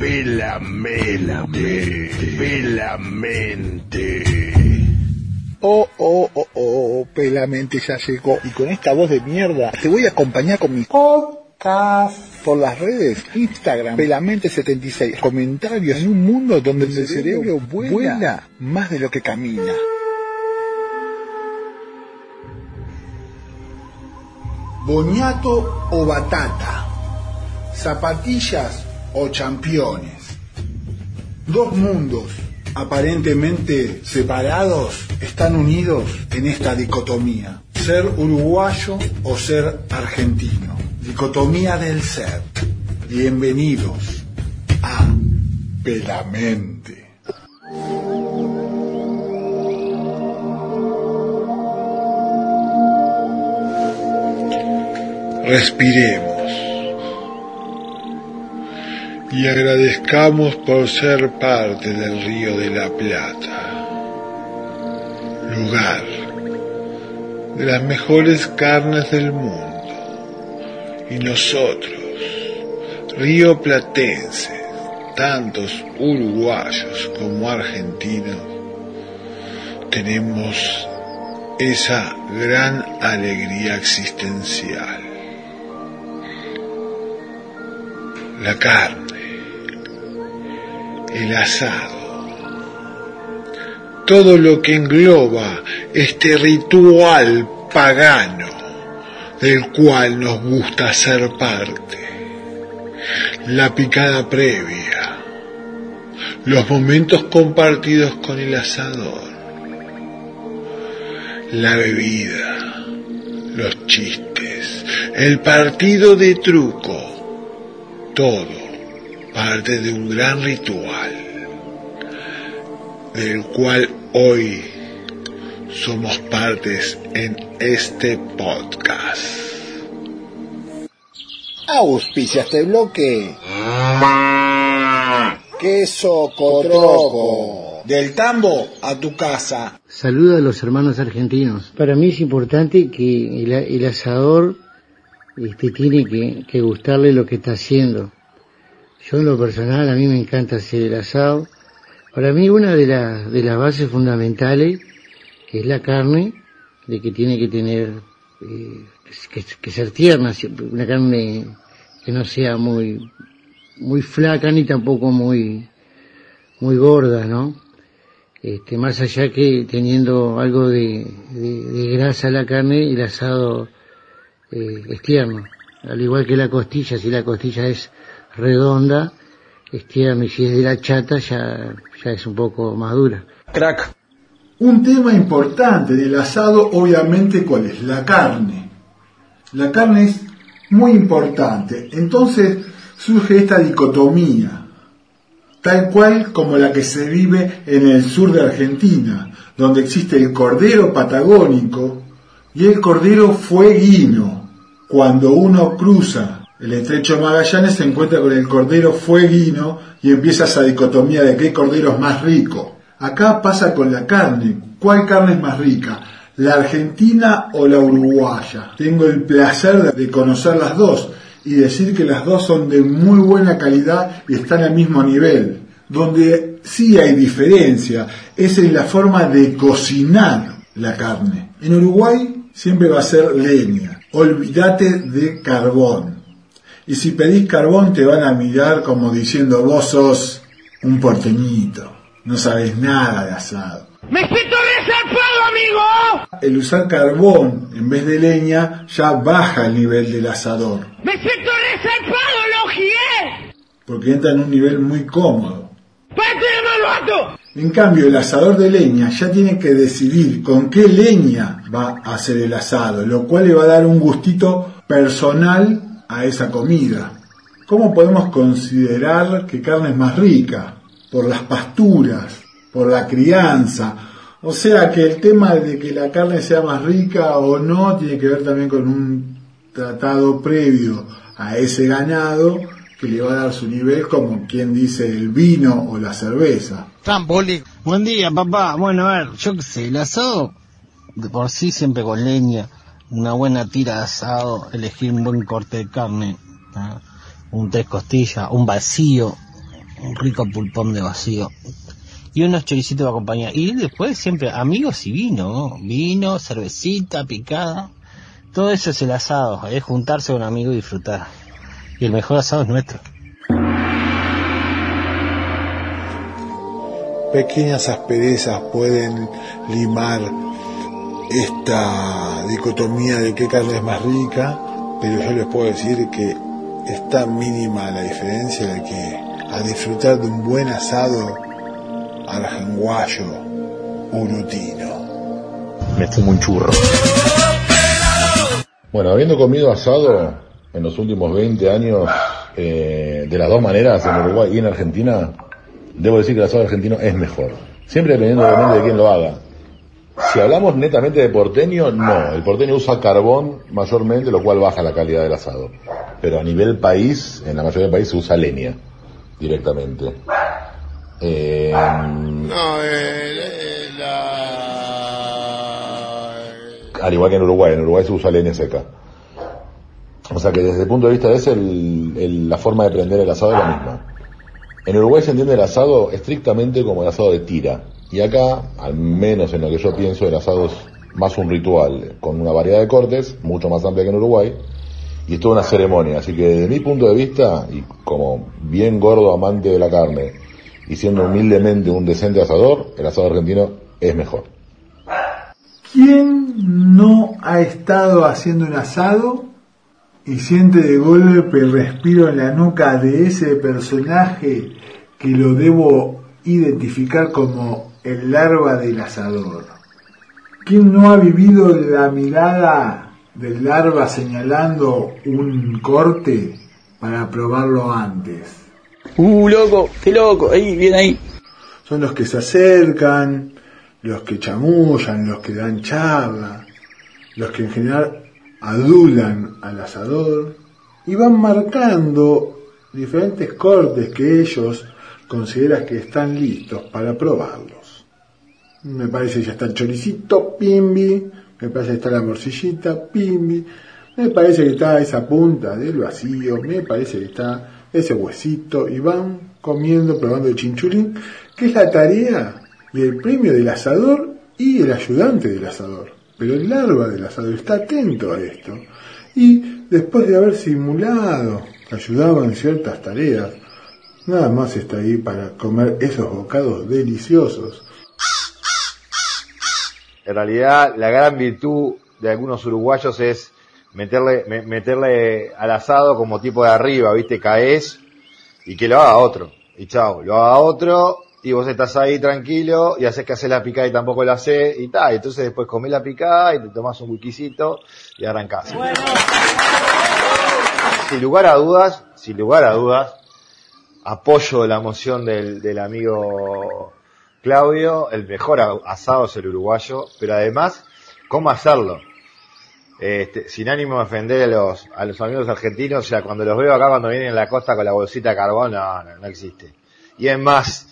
Pelamente. Pelamente. Oh, oh, oh, oh, Pelamente ya llegó. Y con esta voz de mierda, te voy a acompañar con mi podcast por las redes. Instagram, Pelamente76. Comentarios en un mundo donde el cerebro vuela, vuela más de lo que camina. Boñato o batata. Zapatillas o championes. Dos mundos aparentemente separados están unidos en esta dicotomía. Ser uruguayo o ser argentino. Dicotomía del ser. Bienvenidos a Pelamente. Respiremos y agradezcamos por ser parte del río de la Plata, lugar de las mejores carnes del mundo. Y nosotros, río platense, tantos uruguayos como argentinos, tenemos esa gran alegría existencial. La carne, el asado, todo lo que engloba este ritual pagano del cual nos gusta ser parte, la picada previa, los momentos compartidos con el asador, la bebida, los chistes, el partido de truco, todo parte de un gran ritual, del cual hoy somos partes en este podcast. Auspicia este bloque. Queso Cotroco. Del tambo a tu casa. Saluda a los hermanos argentinos. Para mí es importante que el, el asador este, tiene que, que gustarle lo que está haciendo. Yo en lo personal, a mí me encanta hacer el asado. Para mí una de, las de las bases fundamentales es la carne, de que tiene que tener, eh, que, que ser tierna, una carne que no sea muy, muy flaca ni tampoco muy, muy gorda, ¿no? Este, más allá que teniendo algo de, de, de grasa la carne, el asado eh, es tierno. Al igual que la costilla, si la costilla es redonda, y si es de la chata ya, ya es un poco más dura. Crack. Un tema importante del asado, obviamente, ¿cuál es? La carne. La carne es muy importante. Entonces surge esta dicotomía, tal cual como la que se vive en el sur de Argentina, donde existe el cordero patagónico y el cordero fueguino. Cuando uno cruza el estrecho Magallanes se encuentra con el cordero fueguino y empieza esa dicotomía de qué cordero es más rico. Acá pasa con la carne. ¿Cuál carne es más rica? ¿La argentina o la uruguaya? Tengo el placer de conocer las dos y decir que las dos son de muy buena calidad y están al mismo nivel. Donde sí hay diferencia es en la forma de cocinar la carne. En Uruguay siempre va a ser leña. Olvídate de carbón. Y si pedís carbón te van a mirar como diciendo vos sos un porteñito, no sabes nada de asado. ¡Me estoy resarpado, amigo! El usar carbón en vez de leña ya baja el nivel del asador, ¡Me siento resarpado, lo gié! porque entra en un nivel muy cómodo. ¡Pate malvato! En cambio, el asador de leña ya tiene que decidir con qué leña va a hacer el asado, lo cual le va a dar un gustito personal a esa comida. ¿Cómo podemos considerar que carne es más rica? Por las pasturas, por la crianza. O sea que el tema de que la carne sea más rica o no tiene que ver también con un tratado previo a ese ganado que le va a dar su nivel como quien dice el vino o la cerveza. Buen día, papá. Bueno, a ver, yo qué sé, el asado, de por sí siempre con leña, una buena tira de asado, elegir un buen corte de carne, un tres costillas, un vacío, un rico pulpón de vacío y unos choricitos de acompañar. Y después siempre amigos y vino, vino, cervecita, picada. Todo eso es el asado, es juntarse con un amigo y disfrutar. Y el mejor asado es nuestro. Pequeñas asperezas pueden limar esta dicotomía de qué carne es más rica, pero yo les puedo decir que es tan mínima la diferencia de que a disfrutar de un buen asado arjanguayo urutino. Me fumo un churro. Bueno, habiendo comido asado en los últimos 20 años, eh, de las dos maneras, en Uruguay y en Argentina, debo decir que el asado argentino es mejor. Siempre dependiendo de quién lo haga. Si hablamos netamente de porteño, no. El porteño usa carbón mayormente, lo cual baja la calidad del asado. Pero a nivel país, en la mayoría del país se usa leña directamente. Eh, No, eh, la... al igual que en Uruguay, en Uruguay se usa leña seca. O sea que desde el punto de vista de ese, el- el- la forma de prender el asado es la misma. En Uruguay se entiende el asado estrictamente como el asado de tira. Y acá, al menos en lo que yo pienso, el asado es más un ritual, con una variedad de cortes, mucho más amplia que en Uruguay, y es toda una ceremonia. Así que desde mi punto de vista, y como bien gordo amante de la carne, y siendo humildemente un decente asador, el asado argentino es mejor. ¿Quién no ha estado haciendo un asado y siente de golpe el respiro en la nuca de ese personaje que lo debo identificar como el larva del asador? ¿Quién no ha vivido la mirada del larva señalando un corte para probarlo antes? Uh, loco, qué loco, ahí, bien ahí. Son los que se acercan, los que chamullan, los que dan charla, los que en general adulan al asador y van marcando diferentes cortes que ellos consideran que están listos para probarlos. Me parece que ya está el choricito, pimbi, me parece que está la morcillita, pimbi, me parece que está esa punta del vacío, me parece que está ese huesito. Y van comiendo, probando el chinchulín, que es la tarea y el premio del asador y el ayudante del asador. Pero el larva del asador está atento a esto. Y después de haber simulado que ayudaba en ciertas tareas, nada más está ahí para comer esos bocados deliciosos. En realidad, la gran virtud de algunos uruguayos es meterle, me- meterle al asado como tipo de arriba, ¿viste? Caes y que lo haga otro. Y chao, lo haga otro y vos estás ahí tranquilo y haces que haces la picada y tampoco la haces y tal. Entonces después comés la picada y te tomás un wikisito y arrancás. Sin lugar a dudas, sin lugar a dudas, apoyo la moción del, del amigo Claudio, el mejor a- asado es el uruguayo, pero además, ¿cómo hacerlo? Este, sin ánimo de ofender a los, a los amigos argentinos, o sea, cuando los veo acá cuando vienen en la costa con la bolsita de carbón, no, no, no existe. Y es más,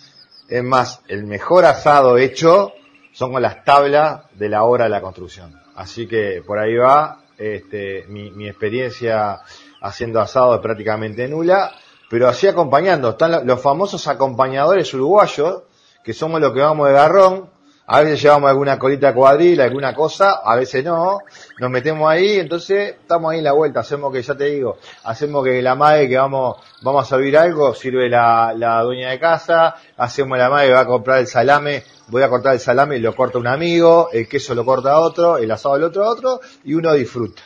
es más, el mejor asado hecho son con las tablas de la hora de la construcción. Así que por ahí va, este, mi, mi experiencia haciendo asado es prácticamente nula, pero así acompañando. Están lo- los famosos acompañadores uruguayos, que somos los que vamos de garrón, a veces llevamos alguna colita cuadril, alguna cosa, a veces no, nos metemos ahí, entonces estamos ahí en la vuelta, hacemos que, ya te digo, hacemos que la madre que vamos, vamos a servir algo, sirve la, la dueña de casa, hacemos la madre que va a comprar el salame, voy a cortar el salame y lo corta un amigo, el queso lo corta otro, el asado el otro a otro, y uno disfruta.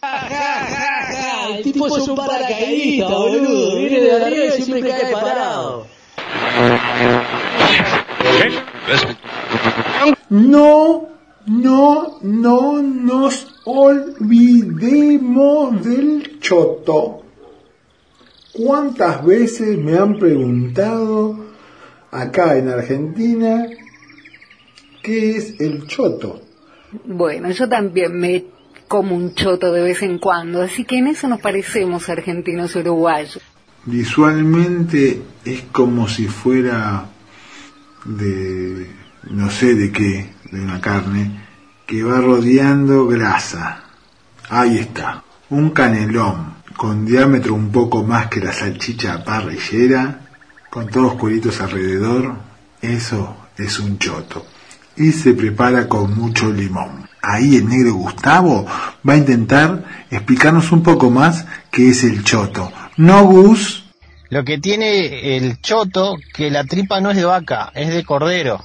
Tipo es un paracaidista, boludo. Viene de arriba y siempre cae parado. No, no, no nos olvidemos del choto. ¿Cuántas veces me han preguntado acá en Argentina qué es el choto? Bueno, yo también me como un choto de vez en cuando, así que en eso nos parecemos argentinos uruguayos. Visualmente es como si fuera de no sé de qué, de una carne que va rodeando grasa. Ahí está, un canelón con diámetro un poco más que la salchicha parrillera, con todos cueritos alrededor, eso es un choto. Y se prepara con mucho limón. Ahí el negro Gustavo va a intentar explicarnos un poco más qué es el choto. ¿No, Gus? Lo que tiene el choto, que la tripa no es de vaca, es de cordero.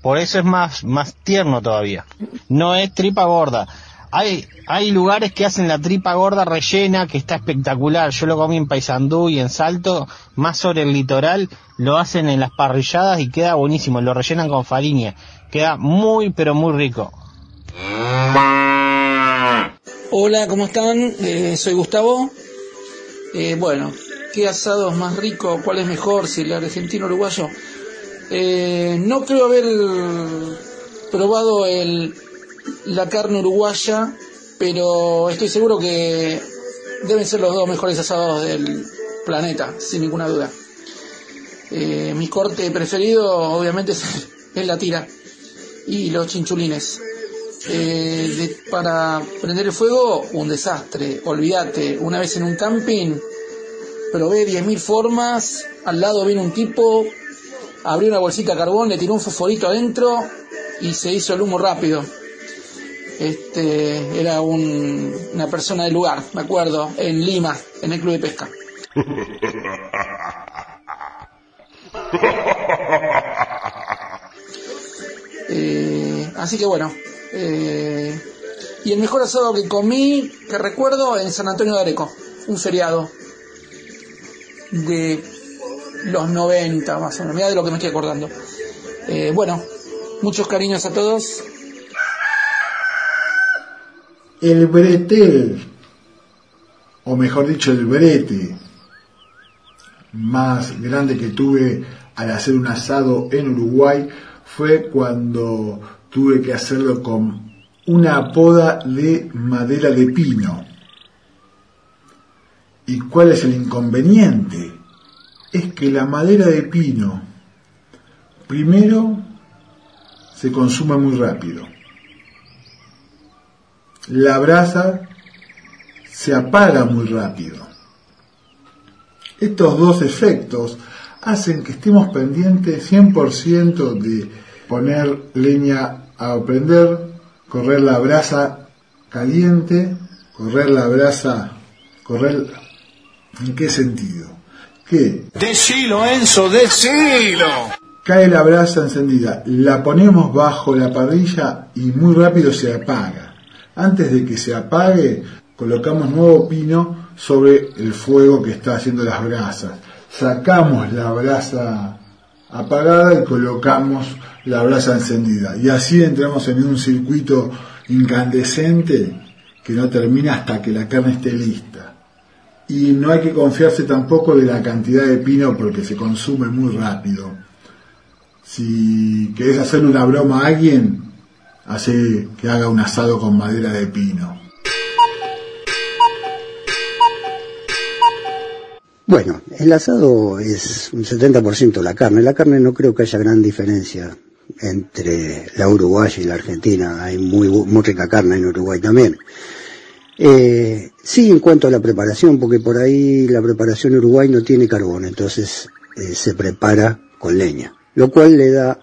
Por eso es más, más tierno todavía. No es tripa gorda. Hay, hay lugares que hacen la tripa gorda rellena, que está espectacular. Yo lo comí en Paysandú y en Salto, más sobre el litoral, lo hacen en las parrilladas y queda buenísimo. Lo rellenan con farina. Queda muy, pero muy rico. Hola, ¿cómo están? Eh, soy Gustavo. Eh, bueno, ¿qué asado es más rico? ¿Cuál es mejor? Si el argentino o uruguayo. Eh, no creo haber probado el, la carne uruguaya, pero estoy seguro que deben ser los dos mejores asados del planeta, sin ninguna duda. Eh, mi corte preferido, obviamente, es, es la tira y los chinchulines. Eh, de- para prender el fuego, un desastre, olvídate. Una vez en un camping, probé 10.000 formas, al lado vino un tipo, abrió una bolsita de carbón, le tiró un fosforito adentro y se hizo el humo rápido. Este, era un- una persona del lugar, me acuerdo, en Lima, en el club de pesca. Eh, así que bueno. Eh, y el mejor asado que comí, que recuerdo, en San Antonio de Areco, un feriado de los 90 más o menos, mira de lo que me estoy acordando. Eh, bueno, muchos cariños a todos. El bretel, o mejor dicho, el brete más grande que tuve al hacer un asado en Uruguay fue cuando tuve que hacerlo con una poda de madera de pino. ¿Y cuál es el inconveniente? Es que la madera de pino, primero, se consume muy rápido. La brasa se apaga muy rápido. Estos dos efectos hacen que estemos pendientes 100% de poner leña a prender, correr la brasa caliente, correr la brasa, correr... ¿En qué sentido? Que Decilo, Enzo, decilo. cae la brasa encendida, la ponemos bajo la parrilla y muy rápido se apaga. Antes de que se apague, colocamos nuevo pino sobre el fuego que está haciendo las brasas. Sacamos la brasa apagada y colocamos la brasa encendida. Y así entramos en un circuito incandescente que no termina hasta que la carne esté lista. Y no hay que confiarse tampoco de la cantidad de pino porque se consume muy rápido. Si querés hacerle una broma a alguien, hace que haga un asado con madera de pino. Bueno, el asado es un 70% la carne. La carne no creo que haya gran diferencia entre la uruguaya y la argentina. Hay muy, muy rica carne en Uruguay también. Eh, sí, en cuanto a la preparación, porque por ahí la preparación Uruguay no tiene carbón, entonces eh, se prepara con leña, lo cual le da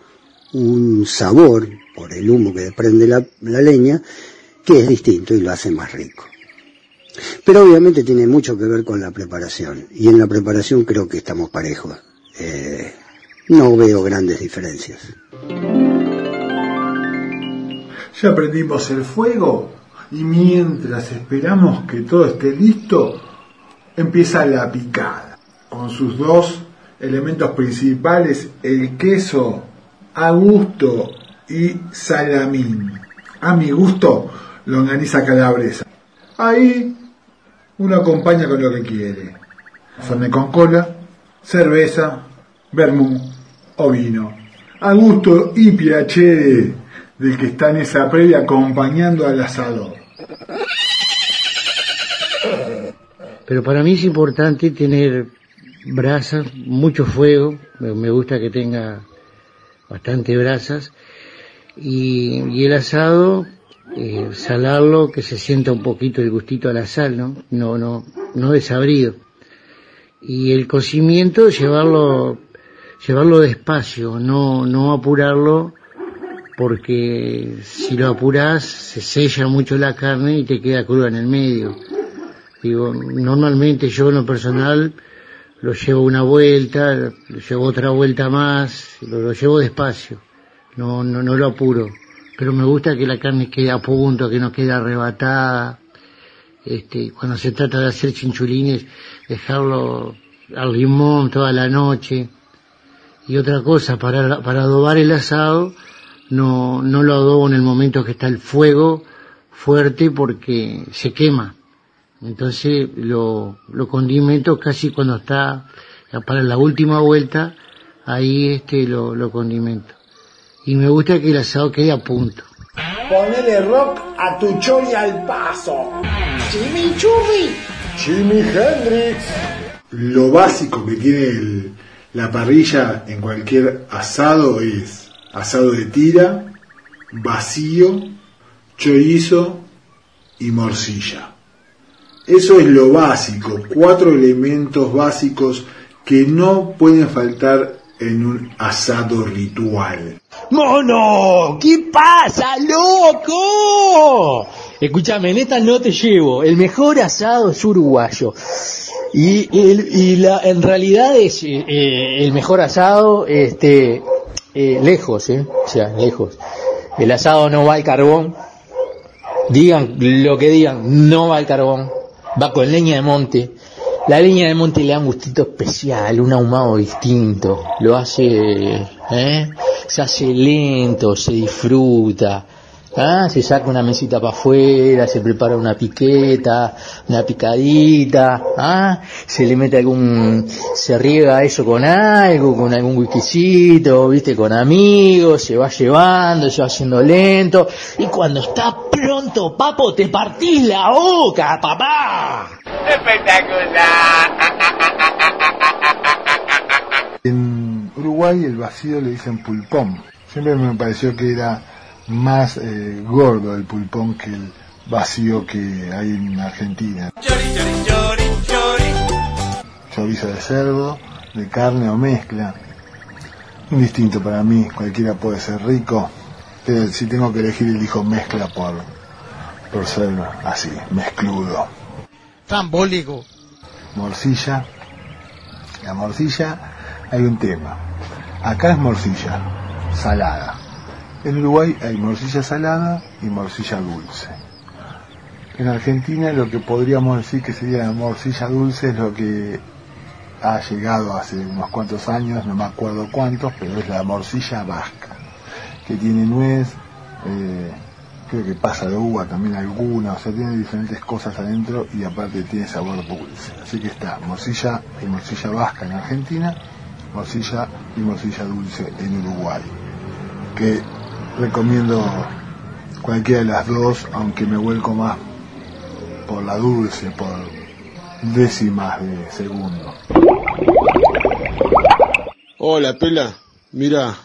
un sabor por el humo que desprende la, la leña que es distinto y lo hace más rico. Pero obviamente tiene mucho que ver con la preparación. Y en la preparación creo que estamos parejos. Eh, no veo grandes diferencias. Ya prendimos el fuego y mientras esperamos que todo esté listo, empieza la picada, con sus dos elementos principales, el queso a gusto y salamín. A mi gusto, longaniza calabresa. Ahí uno acompaña con lo que quiere. Fernet con cola, cerveza, vermú o vino. A gusto y piacere del que está en esa previa acompañando al asador. Pero para mí es importante tener brasas, mucho fuego, me gusta que tenga bastante brasas, y, y el asado, eh, salarlo, que se sienta un poquito el gustito a la sal, ¿no? No, no, no desabrido. Y el cocimiento, llevarlo llevarlo despacio, no, no apurarlo, porque si lo apuras se sella mucho la carne y te queda cruda en el medio. Digo, normalmente yo en lo personal lo llevo una vuelta, lo llevo otra vuelta más, lo, lo llevo despacio, no, no, no lo apuro. Pero me gusta que la carne quede a punto, que no quede arrebatada. Este, cuando se trata de hacer chinchulines, dejarlo al limón toda la noche. Y otra cosa, para, para adobar el asado, no, no lo adobo en el momento que está el fuego fuerte porque se quema. Entonces lo, lo condimento casi cuando está para la última vuelta, ahí este lo, lo condimento. Y me gusta que el asado quede a punto. Ponele rock a tu chori al paso. Chimichurri. Jimi Hendrix. Lo básico que tiene el- la parrilla en cualquier asado es asado de tira, vacío, chorizo y morcilla. Eso es lo básico, cuatro elementos básicos que no pueden faltar en un asado ritual. ¡Mono! ¿Qué pasa, loco? Escúchame, en esta no te llevo. El mejor asado es uruguayo. Y, el- y la, en realidad es eh, eh, el mejor asado, este, eh, lejos, eh, o sea, lejos. El asado no va al carbón. Digan lo que digan, no va al carbón. Va con leña de monte. La leña de monte le da un gustito especial, un ahumado distinto. Lo hace, ¿eh? Se hace lento, se disfruta. ¿Ah? Se saca una mesita para afuera, se prepara una piqueta, una picadita, ¿ah? se le mete algún, se riega eso con algo, con algún whiskycito, viste, con amigos, se va llevando, se va haciendo lento, y cuando está pronto, papo, te partís la boca, papá. En Uruguay el vacío le dicen pulpón. Siempre me pareció que era más eh, gordo el pulpón que el vacío que hay en Argentina. Chorizo de cerdo, de carne o mezcla. Indistinto para mí, cualquiera puede ser rico, pero si tengo que elegir elijo mezcla por, por ser así, mezcludo. Trambólico. morcilla. La morcilla, hay un tema. Acá es morcilla, salada. En Uruguay hay morcilla salada y morcilla dulce. En Argentina lo que podríamos decir que sería la morcilla dulce es lo que ha llegado hace unos cuantos años, no me acuerdo cuántos, pero es la morcilla vasca, que tiene nuez, eh, creo que pasa de uva también alguna, o sea, tiene diferentes cosas adentro y aparte tiene sabor dulce. Así que está morcilla y morcilla vasca en Argentina, morcilla y morcilla dulce en Uruguay. Que recomiendo cualquiera de las dos, aunque me vuelco más por la dulce, por décimas de segundo. Hola, Pela. Mira,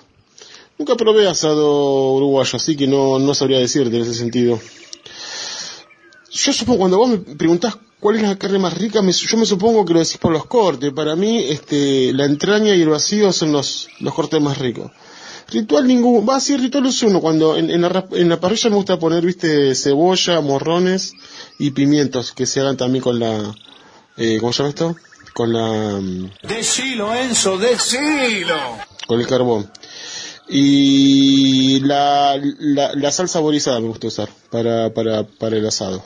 nunca probé asado uruguayo, así que no, no sabría decirte en ese sentido. Yo supongo, cuando vos me preguntás cuál es la carne más rica, me- yo me supongo que lo decís por los cortes. Para mí, este, la entraña y el vacío son los, los cortes más ricos. Ritual ninguno, va así, ritual es uno, cuando en, en la, en la parrilla me gusta poner, viste, cebolla, morrones y pimientos, que se hagan también con la, eh, ¿cómo se llama esto? Con la, mm, Decilo, Enzo, decilo. con el carbón. Y la, la, la sal saborizada me gusta usar para, para, para el asado.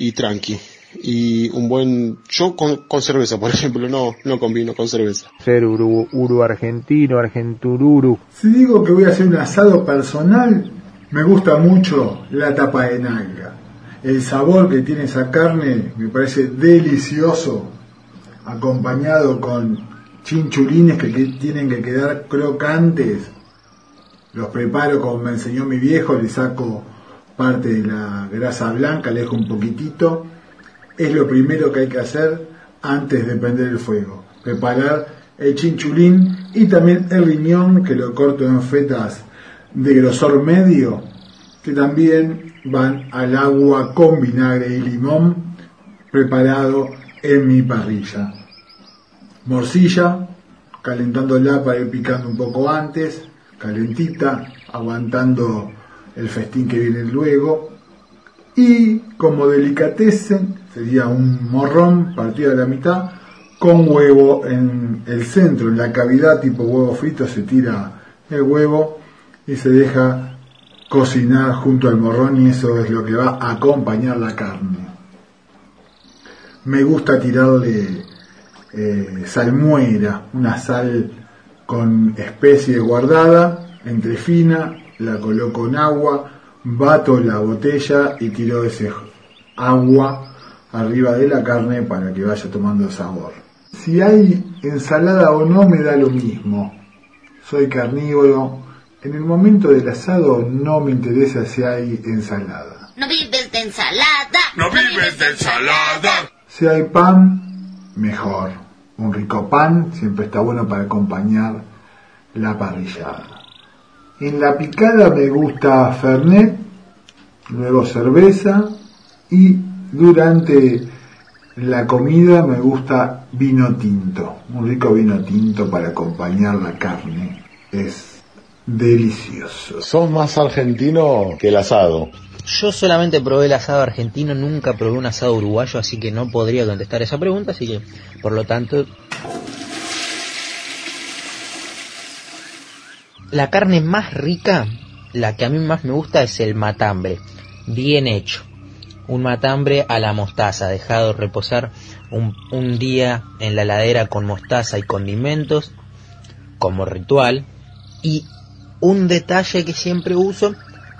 Y tranqui. Y un buen, yo con, con cerveza, por ejemplo, no, no con vino, con cerveza. Ser uru, uru argentino, argentururu. Si digo que voy a hacer un asado personal, me gusta mucho la tapa de nalga. El sabor que tiene esa carne me parece delicioso, acompañado con chinchulines que, que tienen que quedar crocantes. Los preparo como me enseñó mi viejo, le saco parte de la grasa blanca, le un poquitito. Es lo primero que hay que hacer antes de prender el fuego. Preparar el chinchulín y también el riñón que lo corto en fetas de grosor medio que también van al agua con vinagre y limón preparado en mi parrilla. Morcilla calentándola para ir picando un poco antes, calentita, aguantando el festín que viene luego. Y como delicatessen sería un morrón partido de la mitad con huevo en el centro, en la cavidad tipo huevo frito se tira el huevo y se deja cocinar junto al morrón y eso es lo que va a acompañar la carne. Me gusta tirarle eh, salmuera, una sal con especie guardada, entre fina, la coloco en agua, bato la botella y tiro ese agua arriba de la carne para que vaya tomando sabor. Si hay ensalada o no me da lo mismo. Soy carnívoro. En el momento del asado no me interesa si hay ensalada. No vives de ensalada. No vives de ensalada. Si hay pan, mejor. Un rico pan siempre está bueno para acompañar la parrillada. En la picada me gusta Fernet, luego cerveza y durante la comida me gusta vino tinto, un rico vino tinto para acompañar la carne. Es delicioso. Sos más argentino que el asado. Yo solamente probé el asado argentino, nunca probé un asado uruguayo, así que no podría contestar esa pregunta, así que por lo tanto... La carne más rica, la que a mí más me gusta es el matambre, bien hecho. Un matambre a la mostaza, dejado reposar un, un día en la ladera con mostaza y condimentos, como ritual. Y un detalle que siempre uso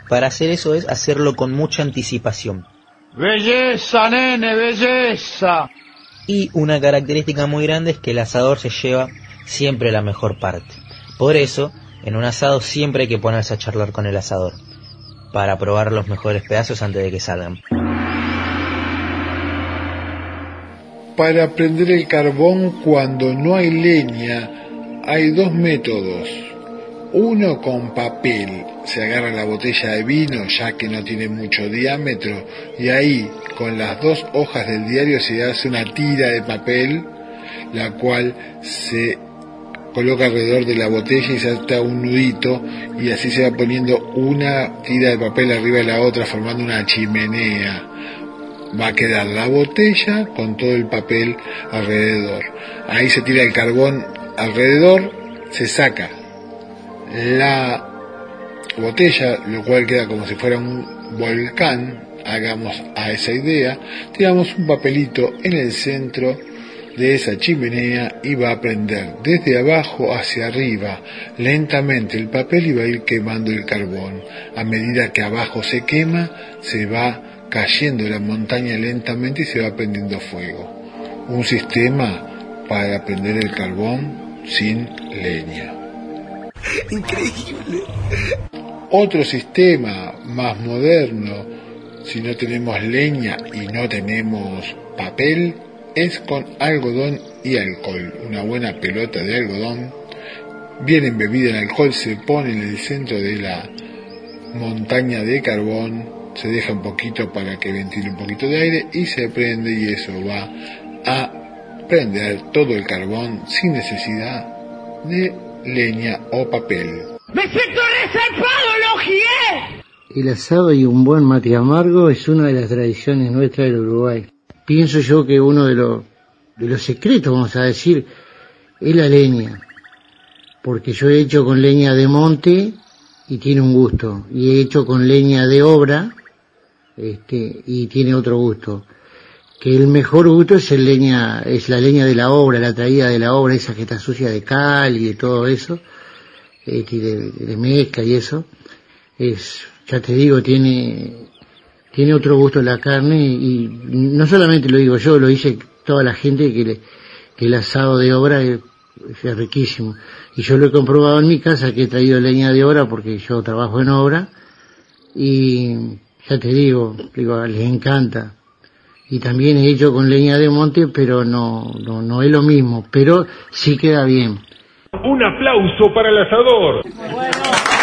para hacer eso es hacerlo con mucha anticipación. Belleza, nene, belleza. Y una característica muy grande es que el asador se lleva siempre la mejor parte. Por eso, en un asado siempre hay que ponerse a charlar con el asador, para probar los mejores pedazos antes de que salgan. Para prender el carbón cuando no hay leña hay dos métodos. Uno con papel, se agarra la botella de vino ya que no tiene mucho diámetro y ahí con las dos hojas del diario se hace una tira de papel la cual se coloca alrededor de la botella y se ata un nudito y así se va poniendo una tira de papel arriba de la otra formando una chimenea. Va a quedar la botella con todo el papel alrededor. Ahí se tira el carbón alrededor, se saca la botella, lo cual queda como si fuera un volcán, hagamos a esa idea, tiramos un papelito en el centro de esa chimenea y va a prender desde abajo hacia arriba lentamente el papel y va a ir quemando el carbón. A medida que abajo se quema, se va cayendo la montaña lentamente y se va prendiendo fuego. Un sistema para prender el carbón sin leña. Increíble. Otro sistema más moderno, si no tenemos leña y no tenemos papel, es con algodón y alcohol. Una buena pelota de algodón, bien embebida en alcohol, se pone en el centro de la montaña de carbón, se deja un poquito para que ventile un poquito de aire y se prende y eso va a prender todo el carbón sin necesidad de leña o papel. ¡Me siento resarpado! El asado y un buen mate amargo es una de las tradiciones nuestras del Uruguay. Pienso yo que uno de los, de los secretos, vamos a decir, es la leña. Porque yo he hecho con leña de monte y tiene un gusto. Y he hecho con leña de obra este, y tiene otro gusto. Que el mejor gusto es el leña, es la leña de la obra, la traída de la obra, esa que está sucia de cal y de todo eso, este, de mezcla y eso. Es, ya te digo, tiene, tiene otro gusto la carne y no solamente lo digo yo, lo dice toda la gente que, le, que el asado de obra es, es, riquísimo. Y yo lo he comprobado en mi casa que he traído leña de obra porque yo trabajo en obra y ya te digo, digo, les encanta. Y también he hecho con leña de monte, pero no, no, no es lo mismo, pero sí queda bien. Un aplauso para el asador.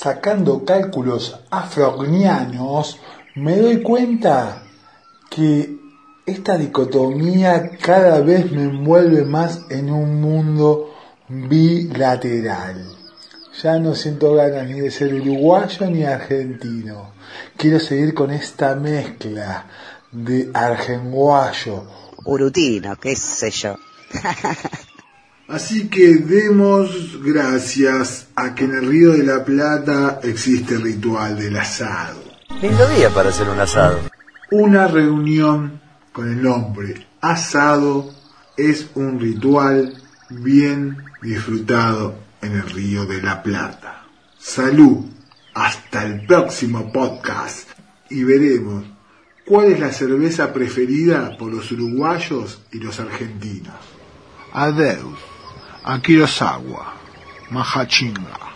Sacando cálculos afrognianos, me doy cuenta que Esta dicotomía cada vez me envuelve más en un mundo bilateral. Ya no siento ganas ni de ser uruguayo ni argentino. Quiero seguir con esta mezcla de argenguayo. Urutino, qué sé yo. Así que demos gracias a que en el Río de la Plata existe el ritual del asado. Lindo día para hacer un asado. Una reunión con el nombre asado es un ritual bien disfrutado en el Río de la Plata. Salud, hasta el próximo podcast y veremos cuál es la cerveza preferida por los uruguayos y los argentinos. Adeus, a Kurosawa, Mahachinga.